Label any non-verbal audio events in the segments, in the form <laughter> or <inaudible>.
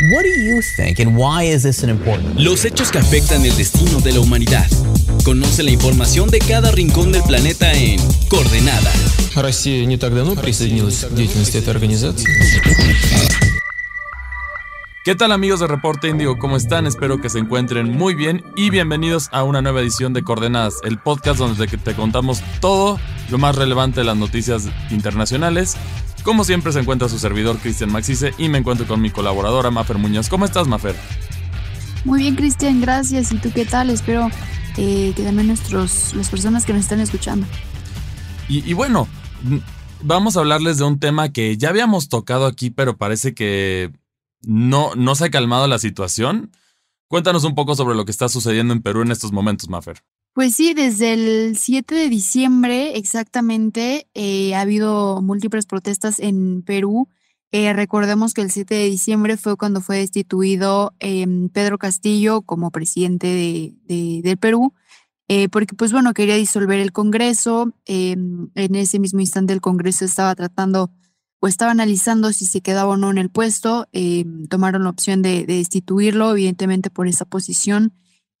What do you think and why is this an important? Los hechos que afectan el destino de la humanidad. Conoce la información de cada rincón del planeta en Coordenada. Россия не так давно присоединилась к деятельности этой организации. ¿Qué tal amigos de Reporte Índigo? ¿Cómo están? Espero que se encuentren muy bien y bienvenidos a una nueva edición de Coordenadas, el podcast donde te contamos todo lo más relevante de las noticias internacionales. como siempre se encuentra su servidor Cristian Maxice y me encuentro con mi colaboradora Mafer Muñoz. ¿Cómo estás Mafer? Muy bien Cristian, gracias. ¿Y tú qué tal? Espero eh, que también nuestros, las personas que nos están escuchando. Y, y bueno, vamos a hablarles de un tema que ya habíamos tocado aquí, pero parece que no, no se ha calmado la situación. Cuéntanos un poco sobre lo que está sucediendo en Perú en estos momentos, Mafer. Pues sí, desde el 7 de diciembre exactamente eh, ha habido múltiples protestas en Perú. Eh, recordemos que el 7 de diciembre fue cuando fue destituido em, Pedro Castillo como presidente de, del Perú, eh, porque pues bueno, quería disolver el Congreso. Em, en ese mismo instante el Congreso estaba tratando o estaba analizando si se quedaba o no en el puesto, eh, tomaron la opción de, destituirlo, evidentemente por esa posición.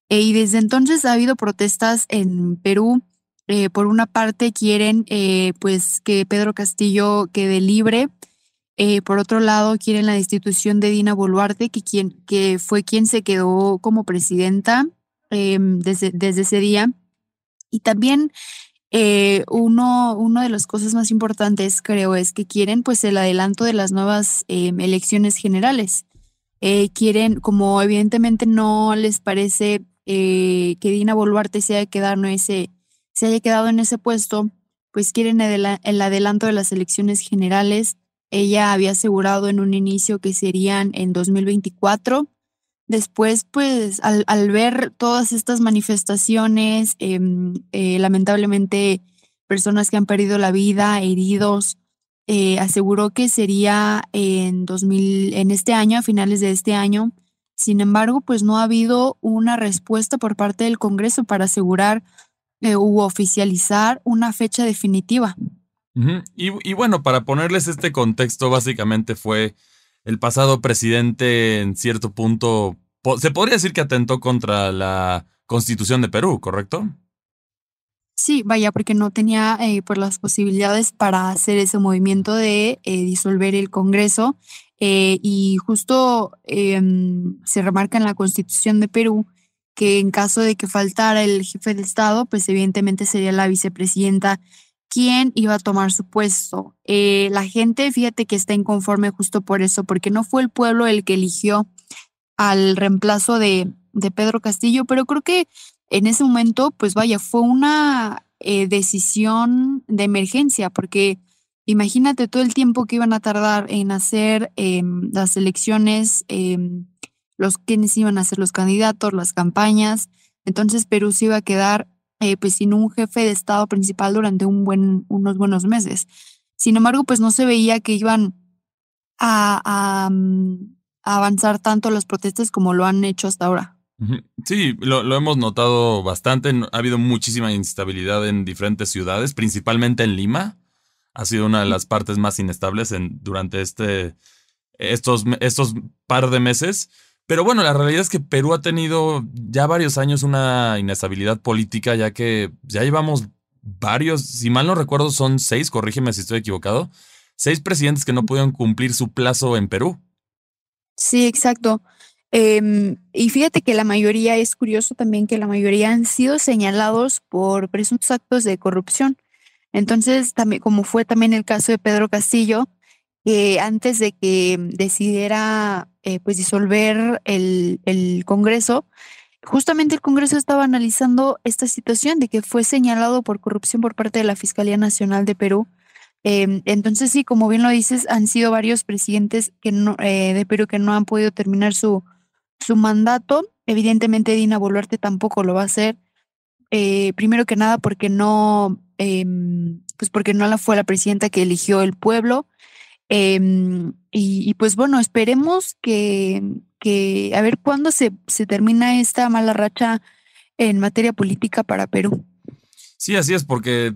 Eh, y desde entonces ha habido protestas en Perú. Eh, por una parte quieren pues que Pedro Castillo quede libre. por otro lado quieren la destitución de Dina Boluarte, que, quien, que fue quien se quedó como presidenta desde, desde ese día. Y también eh, uno, una de las cosas más importantes, creo, es que quieren pues el adelanto de las nuevas em, elecciones generales. Eh, quieren, como evidentemente no les parece eh, que Dina Boluarte se haya, quedado en ese, se haya quedado en ese puesto, pues quieren el, el adelanto de las elecciones generales. Ella había asegurado en un inicio que serían en 2024 Después, pues, al, ver todas estas manifestaciones, em, eh, lamentablemente personas que han perdido la vida, heridos, eh, aseguró que sería en 2000, en este año, a finales de este año. Sin embargo, pues no ha habido una respuesta por parte del Congreso para asegurar eh, u oficializar una fecha definitiva. y, y bueno, para ponerles este contexto, básicamente fue el pasado presidente en cierto punto, se podría decir que atentó contra la constitución de Perú, ¿correcto? Sí, vaya, porque no tenía eh, pues, las posibilidades para hacer ese movimiento de eh, disolver el Congreso. Eh, y justo em, se remarca en la constitución de Perú que en caso de que faltara el jefe de Estado, pues evidentemente sería la vicepresidenta quién iba a tomar su puesto. Eh, la gente, fíjate que está inconforme justo por eso, porque no fue el pueblo el que eligió al reemplazo de, de Pedro Castillo, pero creo que en ese momento, pues vaya, fue una eh, decisión de emergencia, porque imagínate todo el tiempo que iban a tardar en hacer em, las elecciones, em, los quienes iban a ser los candidatos, las campañas. Entonces Perú se iba a quedar eh, pues sin un jefe de Estado principal durante un buen, unos buenos meses. Sin embargo, pues no se veía que iban a, mm, avanzar tanto las protestas como lo han hecho hasta ahora. Sí, lo, hemos notado bastante. Ha habido muchísima instabilidad en diferentes ciudades, principalmente en Lima. Ha sido una de las partes más inestables en, durante este, estos, estos par de meses. Pero bueno, la realidad es que Perú ha tenido ya varios años una inestabilidad política, ya que ya llevamos varios, si mal no recuerdo, son seis, corrígeme si estoy equivocado, seis presidentes que no pudieron cumplir su plazo en Perú. Sí, exacto. Em, y fíjate que la mayoría, es curioso también que la mayoría han sido señalados por presuntos actos de corrupción. Entonces, también, como fue también el caso de Pedro Castillo, que antes de que decidiera eh, pues disolver el, el Congreso, justamente el Congreso estaba analizando esta situación de que fue señalado por corrupción por parte de la Fiscalía Nacional de Perú. Em, entonces, sí, como bien lo dices, han sido varios presidentes eh, de Perú que no han podido terminar su, su mandato. Evidentemente, Dina Boluarte tampoco lo va a hacer. Eh, primero que nada, porque no, em, pues porque no la fue la presidenta que eligió el pueblo. Em, y, pues bueno, esperemos que, que a ver cuándo se, se termina esta mala racha en materia política para Perú. Sí, así es, porque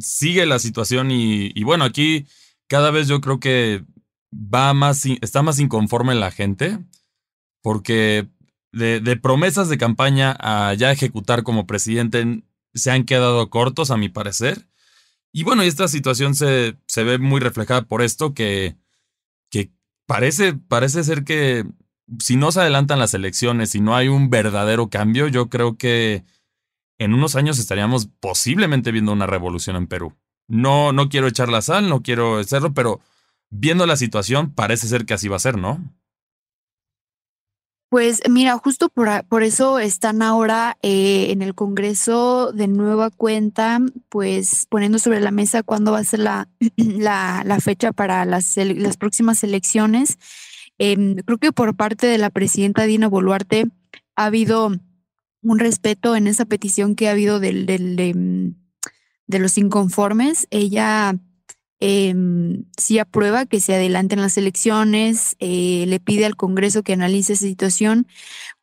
sigue la situación y, y, bueno, aquí cada vez yo creo que va más, está más inconforme la gente. Porque de, promesas de campaña a ya ejecutar como presidente se han quedado cortos, a mi parecer. Y bueno, esta situación se, se ve muy reflejada por esto, que, que parece, parece ser que si no se adelantan las elecciones, si no hay un verdadero cambio, yo creo que en unos años estaríamos posiblemente viendo una revolución en Perú. No, no quiero echar la sal, no quiero hacerlo, pero viendo la situación parece ser que así va a ser, ¿no? Pues mira, justo por, por eso están ahora eh, en el Congreso de nueva cuenta, pues poniendo sobre la mesa cuándo va a ser la, <clears throat> la, fecha para las, las próximas elecciones. Em, creo que por parte de la presidenta Dina Boluarte ha habido un respeto en esa petición que ha habido del, del de, de los inconformes. Ella eh, sí aprueba que se adelanten las elecciones, eh, le pide al Congreso que analice esa situación.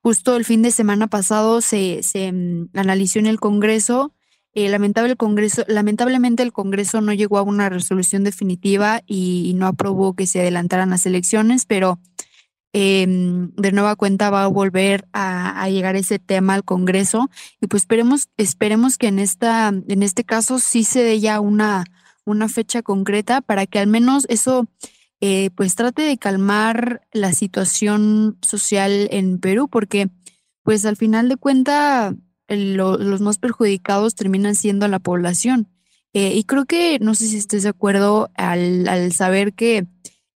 Justo el fin de semana pasado se, se em, analizó en el Congreso. Eh, lamentable el Congreso. Lamentablemente el Congreso no llegó a una resolución definitiva y, no aprobó que se adelantaran las elecciones, pero em, de nueva cuenta va a volver a, llegar ese tema al Congreso y pues esperemos, esperemos que en, esta, en este caso sí se dé ya una una fecha concreta para que al menos eso eh, pues trate de calmar la situación social en Perú, porque pues al final de cuenta los más perjudicados terminan siendo la población. Eh, y creo que, no sé si estés de acuerdo al, saber que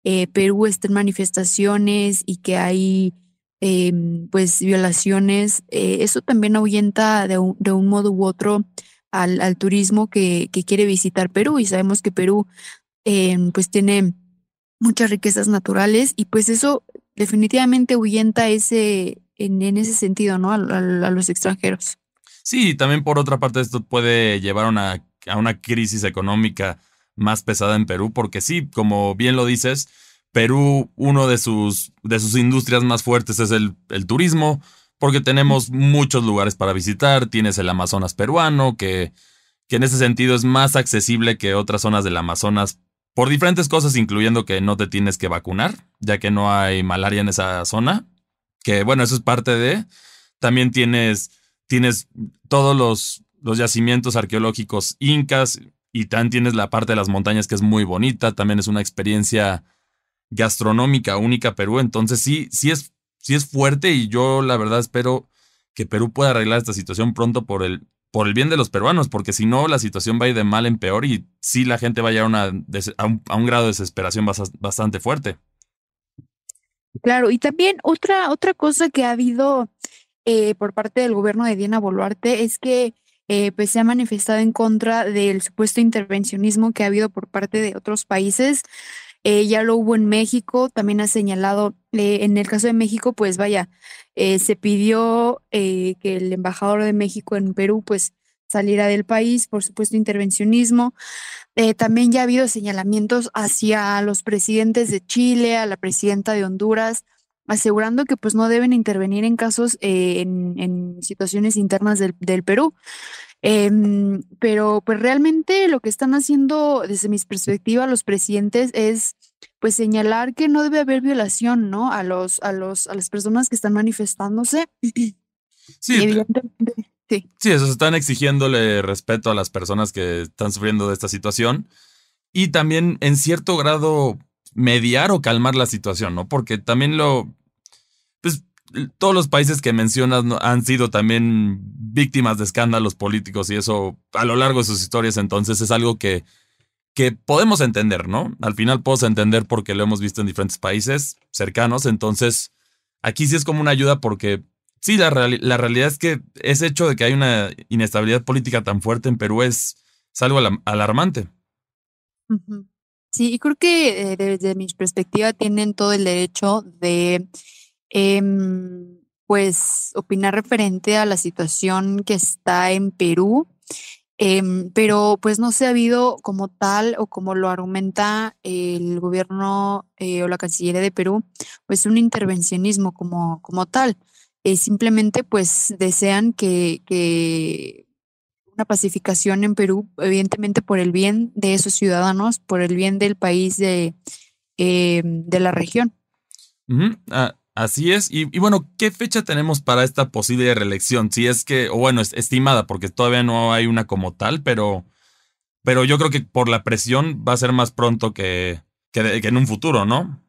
eh, Perú está en manifestaciones y que hay em, pues violaciones, eso también ahuyenta de un, de un modo u otro al, turismo que, quiere visitar Perú y sabemos que Perú em, pues tiene muchas riquezas naturales y pues eso definitivamente ahuyenta ese, en, ese sentido, ¿no? A, los extranjeros. Sí, también por otra parte esto puede llevar una, a una crisis económica más pesada en Perú, porque sí, como bien lo dices, Perú, uno de sus, de sus industrias más fuertes es el, el turismo, porque tenemos muchos lugares para visitar, tienes el Amazonas peruano, que, que en ese sentido es más accesible que otras zonas del Amazonas por diferentes cosas, incluyendo que no te tienes que vacunar, ya que no hay malaria en esa zona, que bueno, eso es parte de... También tienes, tienes todos los, los yacimientos arqueológicos incas y también tienes la parte de las montañas que es muy bonita, también es una experiencia gastronómica única Perú, entonces sí, sí es sí es fuerte y yo la verdad espero que Perú pueda arreglar esta situación pronto por el, por el bien de los peruanos, porque si no la situación va a ir de mal en peor y sí la gente va a llegar a, un, grado de desesperación bastante fuerte. Claro, y también otra, otra cosa que ha habido eh, por parte del gobierno de Diana Boluarte es que eh, pues se ha manifestado en contra del supuesto intervencionismo que ha habido por parte de otros países eh, ya lo hubo en México, también ha señalado, eh, en el caso de México, pues vaya, eh, se pidió que el embajador de México en Perú, pues saliera del país, por supuesto, intervencionismo. también ya ha habido señalamientos hacia los presidentes de Chile, a la presidenta de Honduras, asegurando que pues no deben intervenir en casos, en, situaciones internas del Perú. Em, pero pues realmente lo que están haciendo desde mi perspectiva los presidentes es pues señalar que no debe haber violación, ¿no? A los, a los, a las personas que están manifestándose. <clears throat> Sí, evidentemente. Sí. sí, eso están exigiéndole respeto a las personas que están sufriendo de esta situación y también en cierto grado mediar o calmar la situación, ¿no? Porque también lo, todos los países que mencionas han sido también víctimas de escándalos políticos y eso a lo largo de sus historias, entonces es algo que, que podemos entender, ¿no? Al final podemos entender porque lo hemos visto en diferentes países cercanos, entonces aquí sí es como una ayuda porque sí, la, la realidad es que ese hecho de que hay una inestabilidad política tan fuerte en Perú es, algo alarmante. Sí, y creo que eh, desde mi perspectiva tienen todo el derecho de Em, pues opinar referente a la situación que está en Perú, em, pero pues no se ha habido como tal o como lo argumenta el gobierno eh, o la Cancillería de Perú, pues un intervencionismo como, como tal. Eh, simplemente pues desean que, que una pacificación en Perú, evidentemente por el bien de esos ciudadanos, por el bien del país de, em, de la región. Así es. Y, bueno, ¿qué fecha tenemos para esta posible reelección? Si es que, o bueno, es estimada, porque todavía no hay una como tal, pero, pero yo creo que por la presión va a ser más pronto que, que, en un futuro, ¿no?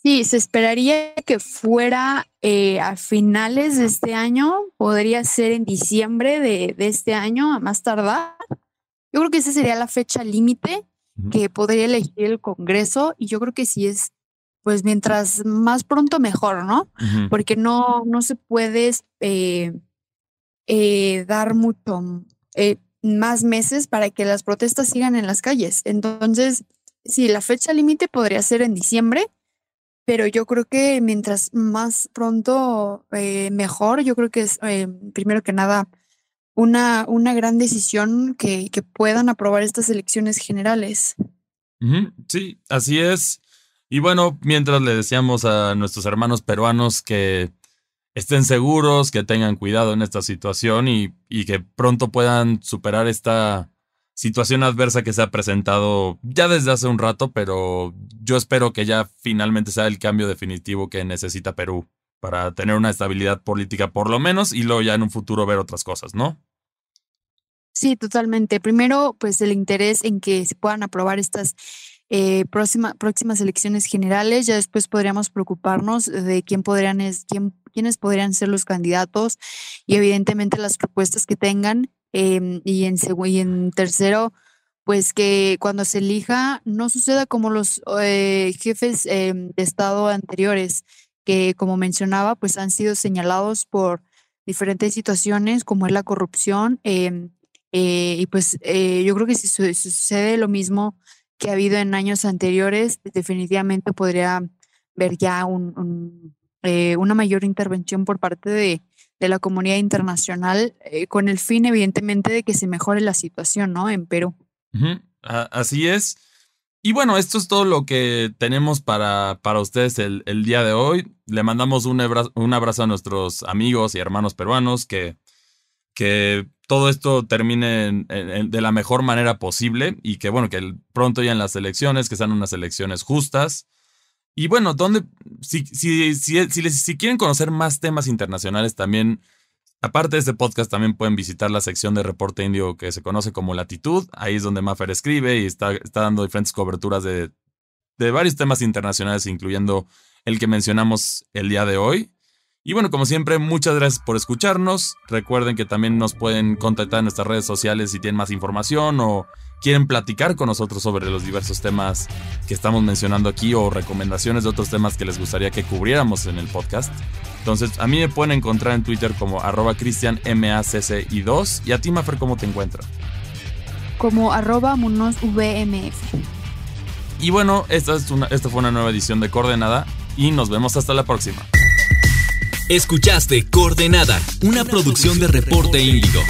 Sí, se esperaría que fuera eh, a finales de este año, podría ser en diciembre de, de este año, a más tardar. Yo creo que esa sería la fecha límite que podría elegir el Congreso y yo creo que sí es pues mientras más pronto mejor, ¿no? Porque no, no se puede eh, eh, dar mucho eh, más meses para que las protestas sigan en las calles. Entonces, sí, la fecha límite podría ser en diciembre, pero yo creo que mientras más pronto mejor, yo creo que es primero que nada una, una gran decisión que, que puedan aprobar estas elecciones generales. Sí, así es. Y bueno, mientras le decíamos a nuestros hermanos peruanos que estén seguros, que tengan cuidado en esta situación y, que pronto puedan superar esta situación adversa que se ha presentado ya desde hace un rato, pero yo espero que ya finalmente sea el cambio definitivo que necesita Perú para tener una estabilidad política por lo menos y luego ya en un futuro ver otras cosas, ¿no? Sí, totalmente. Primero, pues el interés en que se puedan aprobar estas eh, próximas elecciones generales. Ya después podríamos preocuparnos de quién podrían es, quién, quiénes podrían ser los candidatos y evidentemente las propuestas que tengan. Em, y, en, y en tercero, pues que cuando se elija no suceda como los eh, jefes em, de Estado anteriores, que como mencionaba, pues han sido señalados por diferentes situaciones como es la corrupción. Em, eh, y pues yo creo que si sucede lo mismo que ha habido en años anteriores, definitivamente podría ver ya un, eh, una mayor intervención por parte de, la comunidad internacional eh, con el fin, evidentemente, de que se mejore la situación, ¿no? En Perú. Así es. Y bueno, esto es todo lo que tenemos para, para ustedes el, día de hoy. Le mandamos un un abrazo a nuestros amigos y hermanos peruanos que, que todo esto termine de la mejor manera posible y que, bueno, que pronto ya en las elecciones, que sean unas elecciones justas. Y bueno, donde, si, si, si, si, quieren conocer más temas internacionales también, aparte de este podcast, también pueden visitar la sección de Reporte Indio que se conoce como Latitud. Ahí es donde Maffer escribe y está, está dando diferentes coberturas de, de varios temas internacionales, incluyendo el que mencionamos el día de hoy. Y bueno, como siempre, muchas gracias por escucharnos. Recuerden que también nos pueden contactar en nuestras redes sociales si tienen más información o quieren platicar con nosotros sobre los diversos temas que estamos mencionando aquí o recomendaciones de otros temas que les gustaría que cubriéramos en el podcast. Entonces, a mí me pueden encontrar en Twitter como arroba cristianmacci2 y a ti, Mafer, ¿cómo te encuentras? Como arroba munosvmf. Y bueno, esta, es una, esta fue una nueva edición de Coordenada y nos vemos hasta la próxima. Escuchaste Coordenada, una producción de Reporte Índigo.